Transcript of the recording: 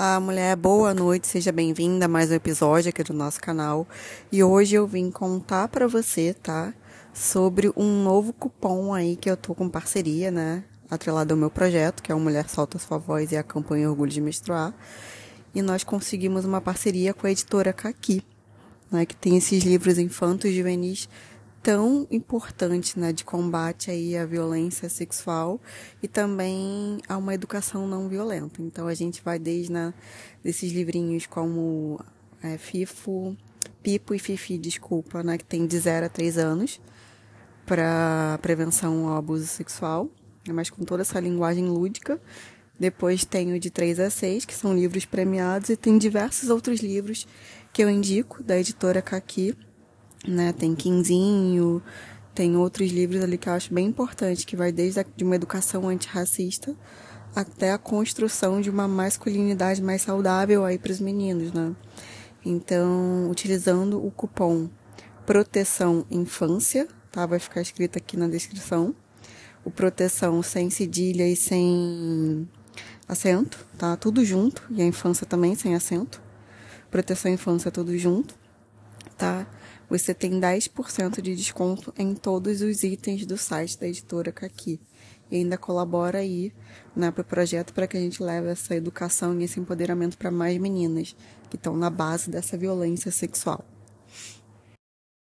Olá, mulher, boa noite, seja bem-vinda a mais um episódio aqui do nosso canal. E hoje eu vim contar para você, tá? Sobre um novo cupom aí que eu tô com parceria, né? Atrelado ao meu projeto, que é o Mulher Solta Sua Voz e a campanha Orgulho de Menstruar. E nós conseguimos uma parceria com a editora Kaki, né? Que tem esses livros infantos juvenis tão importante, né, de combate aí à violência sexual e também a uma educação não violenta. Então a gente vai desde né, desses livrinhos como é, FIFO, Pipo e Fifi, desculpa, né, que tem de 0 a 3 anos para prevenção ao abuso sexual, mas com toda essa linguagem lúdica. Depois tem o de 3 a 6, que são livros premiados, e tem diversos outros livros que eu indico, da editora Kaki, né? Tem Quinzinho, tem outros livros ali que eu acho bem importante, que vai desde a, de uma educação antirracista até a construção de uma masculinidade mais saudável aí para os meninos, né? Então, utilizando o cupom Proteção Infância, tá? Vai ficar escrito aqui na descrição. O proteção sem cedilha e sem acento, tá? Tudo junto. E a infância também sem acento. Proteção Infância tudo junto, tá? você tem 10% de desconto em todos os itens do site da editora Kaki. E ainda colabora aí né, para o projeto para que a gente leve essa educação e esse empoderamento para mais meninas que estão na base dessa violência sexual.